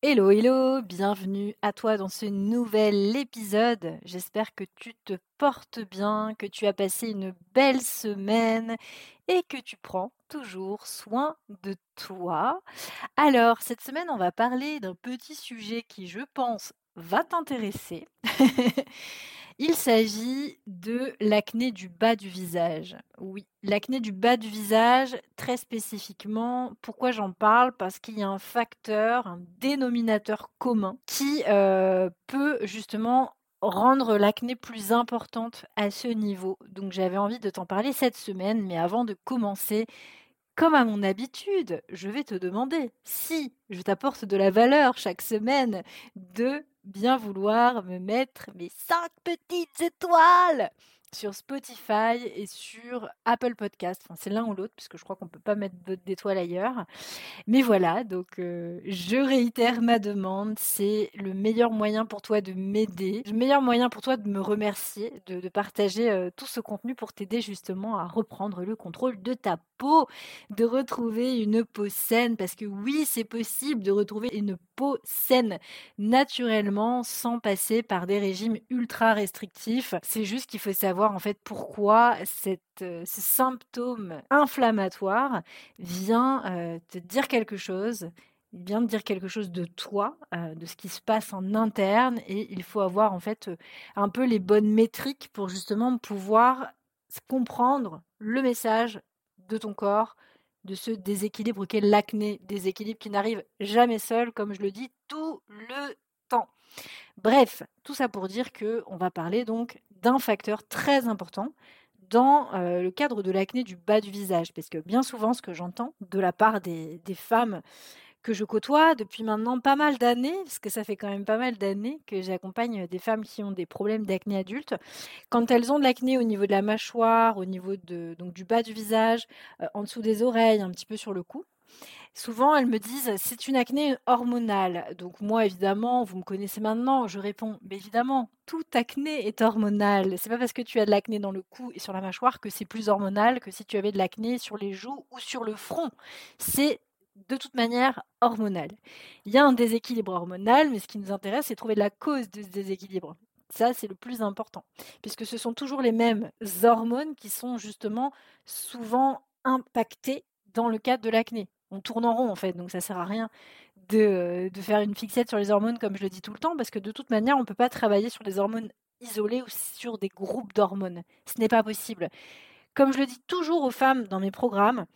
Hello, hello, bienvenue à toi dans ce nouvel épisode. J'espère que tu te portes bien, que tu as passé une belle semaine et que tu prends toujours soin de toi. Alors, cette semaine, on va parler d'un petit sujet qui, je pense, va t'intéresser. Il s'agit de l'acné du bas du visage. Oui, l'acné du bas du visage, très spécifiquement. Pourquoi j'en parle? Parce qu'il y a un facteur, un dénominateur commun qui euh, peut justement rendre l'acné plus importante à ce niveau. Donc j'avais envie de t'en parler cette semaine, mais avant de commencer, comme à mon habitude, je vais te demander si je t'apporte de la valeur chaque semaine de bien vouloir me mettre mes cinq petites étoiles sur Spotify et sur Apple Podcast. Enfin, c'est l'un ou l'autre, puisque je crois qu'on ne peut pas mettre d'étoiles ailleurs. Mais voilà, donc euh, je réitère ma demande. C'est le meilleur moyen pour toi de m'aider, le meilleur moyen pour toi de me remercier, de, partager euh, tout ce contenu pour t'aider justement à reprendre le contrôle de ta peau, de retrouver une peau saine, parce que oui, c'est possible de retrouver une peau saine naturellement sans passer par des régimes ultra restrictifs. C'est juste qu'il faut savoir en fait pourquoi cette, euh, ce symptôme inflammatoire vient euh, te dire quelque chose, vient te dire quelque chose de toi, euh, de ce qui se passe en interne, et il faut avoir en fait un peu les bonnes métriques pour justement pouvoir comprendre le message de ton corps, de ce déséquilibre qu'est l'acné, déséquilibre qui n'arrive jamais seul, comme je le dis, tout le temps. Bref, tout ça pour dire que on va parler donc d'un facteur très important dans euh, le cadre de l'acné du bas du visage. Parce que bien souvent, ce que j'entends de la part des, femmes que je côtoie depuis maintenant pas mal d'années, parce que ça fait quand même pas mal d'années que j'accompagne des femmes qui ont des problèmes d'acné adulte, quand elles ont de l'acné au niveau de la mâchoire, au niveau donc du bas du visage, euh, en dessous des oreilles, un petit peu sur le cou, Souvent, elles me disent c'est une acné hormonale. Donc moi, évidemment, vous me connaissez maintenant, je réponds mais évidemment, toute acné est hormonale. C'est pas parce que tu as de l'acné dans le cou et sur la mâchoire que c'est plus hormonal que si tu avais de l'acné sur les joues ou sur le front. C'est de toute manière hormonal. Il y a un déséquilibre hormonal, mais ce qui nous intéresse, c'est trouver la cause de ce déséquilibre. Ça, c'est le plus important, puisque ce sont toujours les mêmes hormones qui sont justement souvent impactées dans le cadre de l'acné on tourne en rond en fait, donc ça sert à rien de, faire une fixette sur les hormones comme je le dis tout le temps, parce que de toute manière, on ne peut pas travailler sur des hormones isolées ou sur des groupes d'hormones. Ce n'est pas possible. Comme je le dis toujours aux femmes dans mes programmes,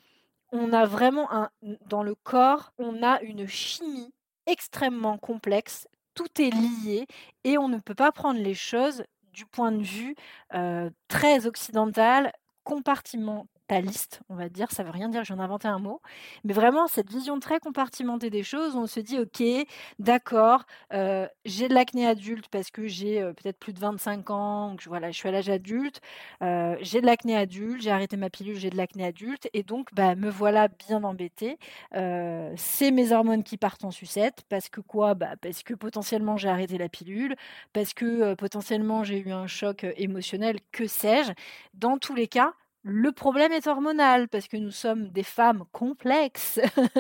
on a vraiment un, dans le corps, on a une chimie extrêmement complexe, tout est lié et on ne peut pas prendre les choses du point de vue euh, très occidental, compartiment liste, on va dire, ça veut rien dire, j'en ai inventé un mot, mais vraiment cette vision très compartimentée des choses, on se dit, ok, d'accord, euh, j'ai de l'acné adulte parce que j'ai euh, peut-être plus de 25 ans, voilà, je suis à l'âge adulte, euh, j'ai de l'acné adulte, j'ai arrêté ma pilule, j'ai de l'acné adulte, et donc bah, me voilà bien embêtée. c'est mes hormones qui partent en sucette, parce que quoi? Bah, Parce que potentiellement j'ai arrêté la pilule, parce que potentiellement j'ai eu un choc émotionnel, que sais-je? Dans tous les cas, le problème est hormonal parce que nous sommes des femmes complexes,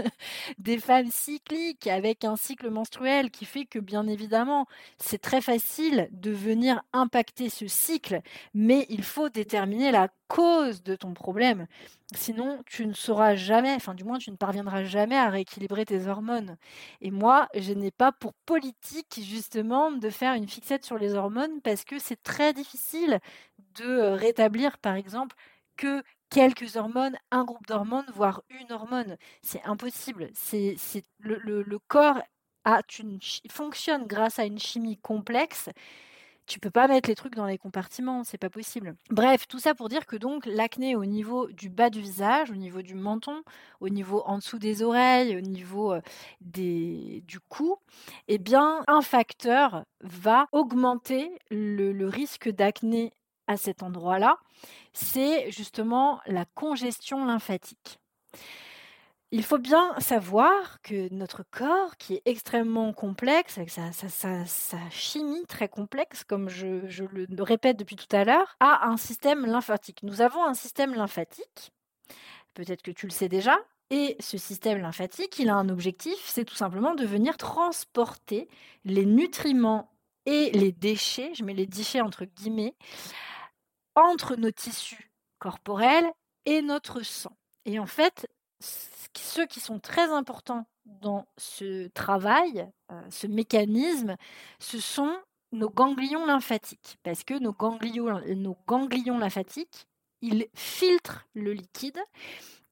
des femmes cycliques avec un cycle menstruel qui fait que bien évidemment c'est très facile de venir impacter ce cycle, mais il faut déterminer la cause de ton problème. Sinon, tu ne sauras jamais, enfin du moins tu ne parviendras jamais à rééquilibrer tes hormones. Et moi, je n'ai pas pour politique justement de faire une fixette sur les hormones parce que c'est très difficile de euh, rétablir par exemple que quelques hormones, un groupe d'hormones, voire une hormone. C'est impossible. C'est, le, corps a une, fonctionne grâce à une chimie complexe. tu peux pas mettre les trucs dans les compartiments, c'est pas possible. Bref, tout ça pour dire que donc l'acné au niveau du bas du visage, au niveau du menton, au niveau en dessous des oreilles, au niveau des, du cou, eh bien, un facteur va augmenter le, le risque d'acné à cet endroit-là, c'est justement la congestion lymphatique. Il faut bien savoir que notre corps, qui est extrêmement complexe, avec sa, chimie très complexe, comme je, le répète depuis tout à l'heure, a un système lymphatique. Nous avons un système lymphatique, peut-être que tu le sais déjà, et ce système lymphatique, il a un objectif, c'est tout simplement de venir transporter les nutriments et les déchets, je mets les déchets entre guillemets, entre nos tissus corporels et notre sang. Et en fait, ceux qui sont très importants dans ce travail, euh, ce mécanisme, ce sont nos ganglions lymphatiques. Parce que nos ganglions, lymphatiques, ils filtrent le liquide,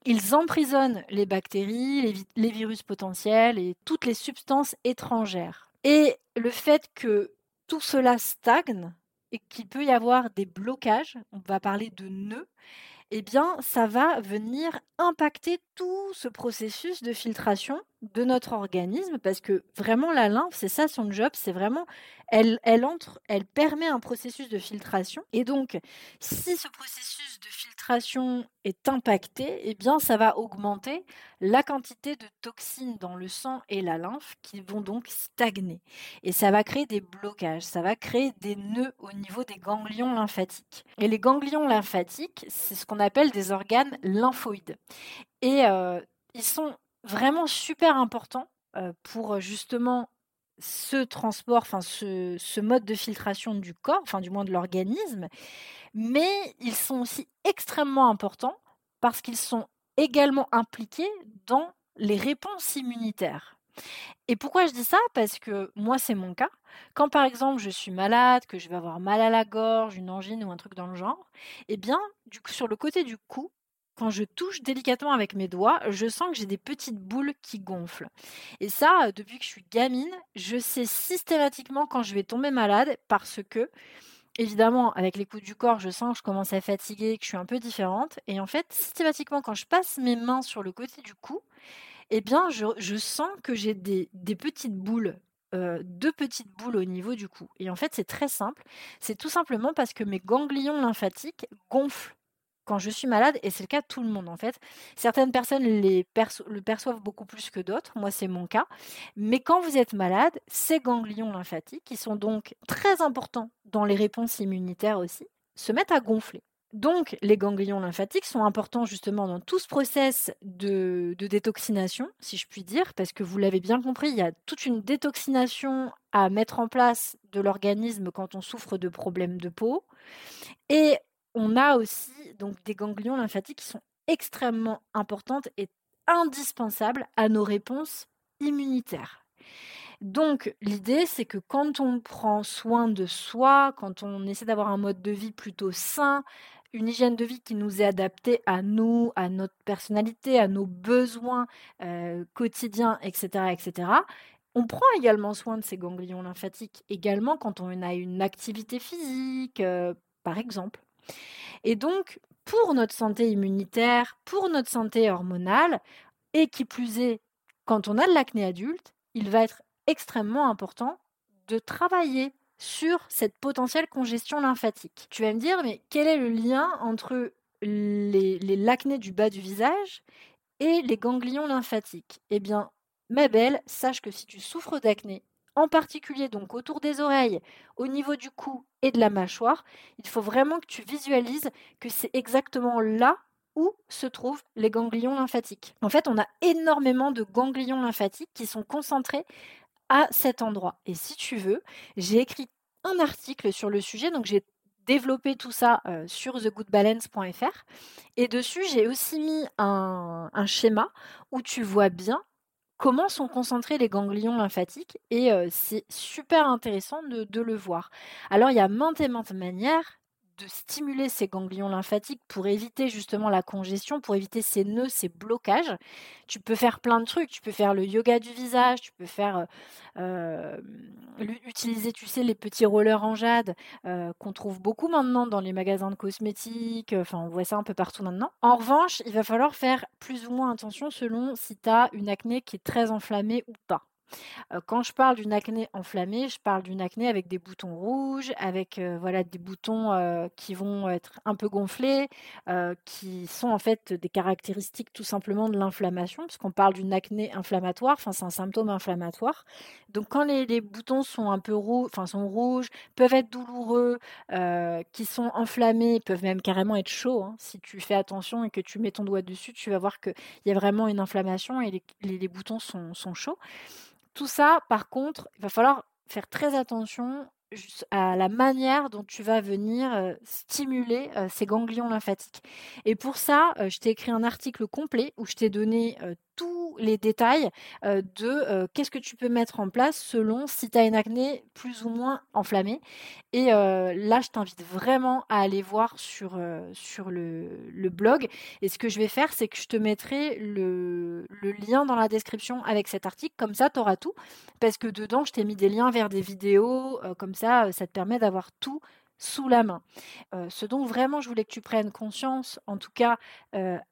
ils emprisonnent les bactéries, les virus potentiels et toutes les substances étrangères. Et le fait que tout cela stagne et qu'il peut y avoir des blocages, on va parler de nœuds, eh bien, ça va venir impacter tout ce processus de filtration de notre organisme parce que vraiment la lymphe, c'est ça son job, c'est vraiment elle, elle entre, elle permet un processus de filtration et donc si ce processus de filtration est impacté, eh bien ça va augmenter la quantité de toxines dans le sang et la lymphe qui vont donc stagner et ça va créer des blocages, ça va créer des nœuds au niveau des ganglions lymphatiques. Et les ganglions lymphatiques, c'est ce qu'on appelle des organes lymphoïdes. Et euh, ils sont vraiment super importants euh, pour justement ce transport, enfin ce, mode de filtration du corps, enfin du moins de l'organisme, mais ils sont aussi extrêmement importants parce qu'ils sont également impliqués dans les réponses immunitaires. Et pourquoi je dis ça? Parce que moi, c'est mon cas. Quand par exemple je suis malade, que je vais avoir mal à la gorge, une angine ou un truc dans le genre, eh bien, sur le côté du cou, quand je touche délicatement avec mes doigts, je sens que j'ai des petites boules qui gonflent. Et ça, depuis que je suis gamine, je sais systématiquement quand je vais tomber malade parce que, évidemment, avec les coups du corps, je sens que je commence à fatiguer, que je suis un peu différente. Et en fait, systématiquement, quand je passe mes mains sur le côté du cou, eh bien, je, sens que j'ai des, petites boules euh, deux petites boules au niveau du cou. Et en fait, c'est très simple. C'est tout simplement parce que mes ganglions lymphatiques gonflent quand je suis malade, et c'est le cas de tout le monde en fait. Certaines personnes les le perçoivent beaucoup plus que d'autres, moi c'est mon cas. Mais quand vous êtes malade, ces ganglions lymphatiques, qui sont donc très importants dans les réponses immunitaires aussi, se mettent à gonfler. Donc, les ganglions lymphatiques sont importants justement dans tout ce process de, de, détoxination, si je puis dire, parce que vous l'avez bien compris, il y a toute une détoxination à mettre en place de l'organisme quand on souffre de problèmes de peau. Et on a aussi donc des ganglions lymphatiques qui sont extrêmement importantes et indispensables à nos réponses immunitaires. Donc l'idée, c'est que quand on prend soin de soi, quand on essaie d'avoir un mode de vie plutôt sain, une hygiène de vie qui nous est adaptée à nous, à notre personnalité, à nos besoins euh, quotidiens, etc., etc., on prend également soin de ces ganglions lymphatiques, également quand on a une activité physique, euh, par exemple. Et donc, pour notre santé immunitaire, pour notre santé hormonale, et qui plus est, quand on a de l'acné adulte, il va être extrêmement important de travailler sur cette potentielle congestion lymphatique. Tu vas me dire, mais quel est le lien entre les, l'acné du bas du visage et les ganglions lymphatiques? Eh bien, ma belle, sache que si tu souffres d'acné, en particulier donc autour des oreilles, au niveau du cou et de la mâchoire, il faut vraiment que tu visualises que c'est exactement là où se trouvent les ganglions lymphatiques. En fait, on a énormément de ganglions lymphatiques qui sont concentrés à cet endroit. Et si tu veux, j'ai écrit un article sur le sujet, donc j'ai développé tout ça euh, sur thegoodbalance.fr. Et dessus, j'ai aussi mis un, un, schéma où tu vois bien comment sont concentrés les ganglions lymphatiques et c'est super intéressant de, le voir. Alors il y a maintes et maintes manières de stimuler ces ganglions lymphatiques pour éviter justement la congestion, pour éviter ces nœuds, ces blocages. Tu peux faire plein de trucs. Tu peux faire le yoga du visage, tu peux faire euh, utiliser, tu sais, les petits rollers en jade euh, qu'on trouve beaucoup maintenant dans les magasins de cosmétiques. Enfin, on voit ça un peu partout maintenant. En revanche, il va falloir faire plus ou moins attention selon si tu as une acné qui est très enflammée ou pas quand je parle d'une acné enflammée, je parle d'une acné avec des boutons rouges, avec voilà des boutons qui vont être un peu gonflés, qui sont en fait des caractéristiques tout simplement de l'inflammation, puisqu'on parle d'une acné inflammatoire, enfin c'est un symptôme inflammatoire. Donc quand les, boutons sont un peu rouges, enfin sont rouges, peuvent être douloureux, qui sont enflammés, peuvent même carrément être chauds. Hein. Si tu fais attention et que tu mets ton doigt dessus, tu vas voir qu'il y a vraiment une inflammation et les, boutons sont, sont chauds. Tout ça, par contre, il va falloir faire très attention à la manière dont tu vas venir stimuler ces ganglions lymphatiques. Et pour ça, je t'ai écrit un article complet où je t'ai donné les détails de qu'est-ce que tu peux mettre en place selon si tu as une acné plus ou moins enflammée. Et là, je t'invite vraiment à aller voir sur, sur le, blog. Et ce que je vais faire, c'est que je te mettrai le, le lien dans la description avec cet article. Comme ça, tu auras tout. Parce que dedans, je t'ai mis des liens vers des vidéos. comme ça, ça te permet d'avoir tout sous la main. ce dont vraiment je voulais que tu prennes conscience, en tout cas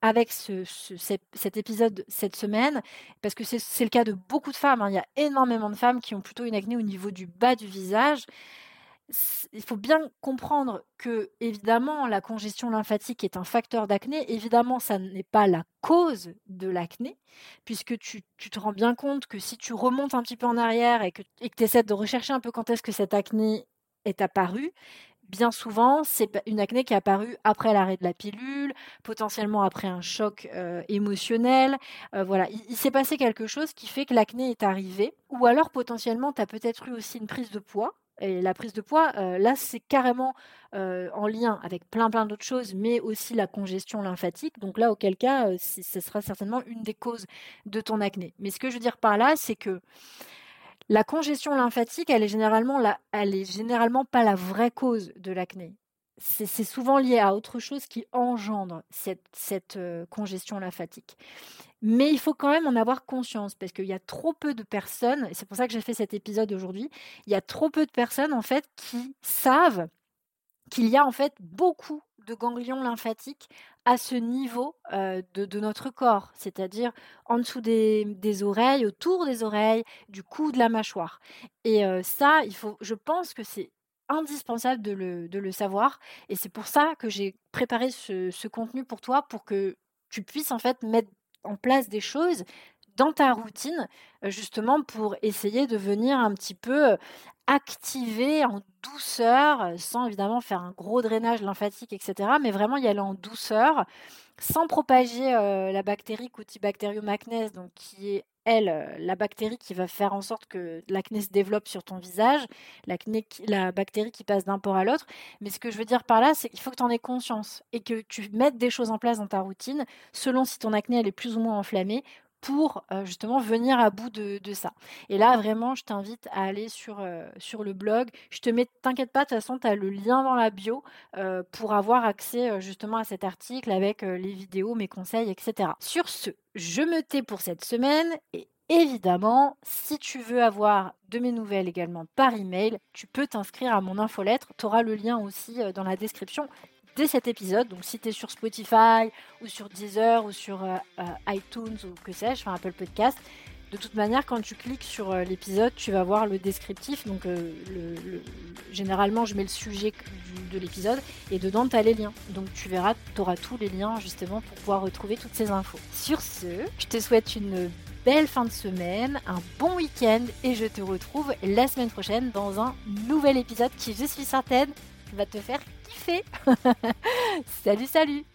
avec cet épisode cette semaine, parce que c'est le cas de beaucoup de femmes, hein. il y a énormément de femmes qui ont plutôt une acné au niveau du bas du visage. Il faut bien comprendre que, évidemment, la congestion lymphatique est un facteur d'acné. Évidemment, ça n'est pas la cause de l'acné, puisque tu, te rends bien compte que si tu remontes un petit peu en arrière et que tu essaies de rechercher un peu quand est-ce que cette acné est apparue, bien souvent, c'est une acné qui est apparue après l'arrêt de la pilule, potentiellement après un choc euh, émotionnel. Euh, voilà, il, s'est passé quelque chose qui fait que l'acné est arrivée. Ou alors, potentiellement, tu as peut-être eu aussi une prise de poids. Et la prise de poids, euh, là, c'est carrément en lien avec plein plein d'autres choses, mais aussi la congestion lymphatique. Donc là, auquel cas, ce sera certainement une des causes de ton acné. Mais ce que je veux dire par là, c'est que la congestion lymphatique, elle est généralement, pas la vraie cause de l'acné. C'est souvent lié à autre chose qui engendre cette, euh, congestion lymphatique. Mais il faut quand même en avoir conscience parce qu'il y a trop peu de personnes, et c'est pour ça que j'ai fait cet épisode aujourd'hui, il y a trop peu de personnes en fait qui savent qu'il y a en fait beaucoup de ganglions lymphatiques à ce niveau de, notre corps, c'est-à-dire en dessous des, oreilles, autour des oreilles, du cou, de la mâchoire. Et ça, il faut, je pense que c'est indispensable de le, savoir. Et c'est pour ça que j'ai préparé ce, ce contenu pour toi, pour que tu puisses en fait mettre en place des choses dans ta routine, justement pour essayer de venir un petit peu activer en douceur, sans évidemment faire un gros drainage lymphatique, etc., mais vraiment y aller en douceur, sans propager la bactérie Cutibacterium donc qui est elle, la bactérie qui va faire en sorte que l'acné se développe sur ton visage, la bactérie qui passe d'un port à l'autre. Mais ce que je veux dire par là, c'est qu'il faut que tu en aies conscience et que tu mettes des choses en place dans ta routine, selon si ton acné elle est plus ou moins enflammée, pour justement venir à bout de, ça. Et là, vraiment, je t'invite à aller sur, sur le blog. Je te mets, t'inquiète pas, de toute façon, tu as le lien dans la bio pour avoir accès justement à cet article avec les vidéos, mes conseils, etc. Sur ce, je me tais pour cette semaine et Évidemment, si tu veux avoir de mes nouvelles également par email, tu peux t'inscrire à mon infolettre. Tu auras le lien aussi dans la description cet épisode. Donc si tu es sur Spotify ou sur Deezer ou sur euh, euh, iTunes ou que sais-je, enfin Apple Podcast, de toute manière, quand tu cliques sur euh, l'épisode, tu vas voir le descriptif. Donc, le, généralement, je mets le sujet de l'épisode et dedans, tu as les liens. Donc, tu verras, tu auras tous les liens justement pour pouvoir retrouver toutes ces infos. Sur ce, je te souhaite une belle fin de semaine, un bon week-end et je te retrouve la semaine prochaine dans un nouvel épisode qui, je suis certaine, va te faire salut, salut